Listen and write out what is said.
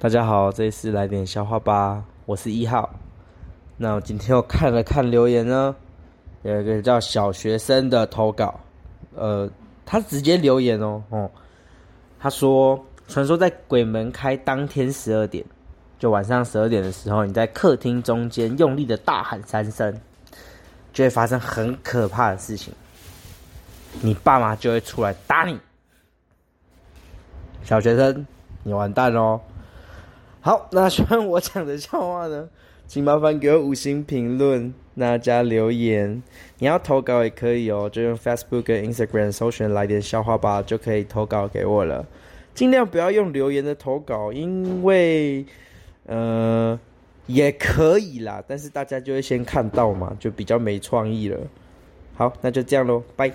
大家好，这里是来点笑话吧，我是一号。那我今天我看了看留言呢，有一个叫小学生的投稿，呃，他直接留言哦，哦，他说，传说在鬼门开当天十二点，就晚上十二点的时候，你在客厅中间用力的大喊三声，就会发生很可怕的事情，你爸妈就会出来打你。小学生，你完蛋喽！好，那喜欢我讲的笑话呢，请麻烦给我五星评论，那加留言。你要投稿也可以哦，就用 Facebook 跟 Instagram 搜寻来点笑话吧，就可以投稿给我了。尽量不要用留言的投稿，因为，呃，也可以啦，但是大家就会先看到嘛，就比较没创意了。好，那就这样喽，拜。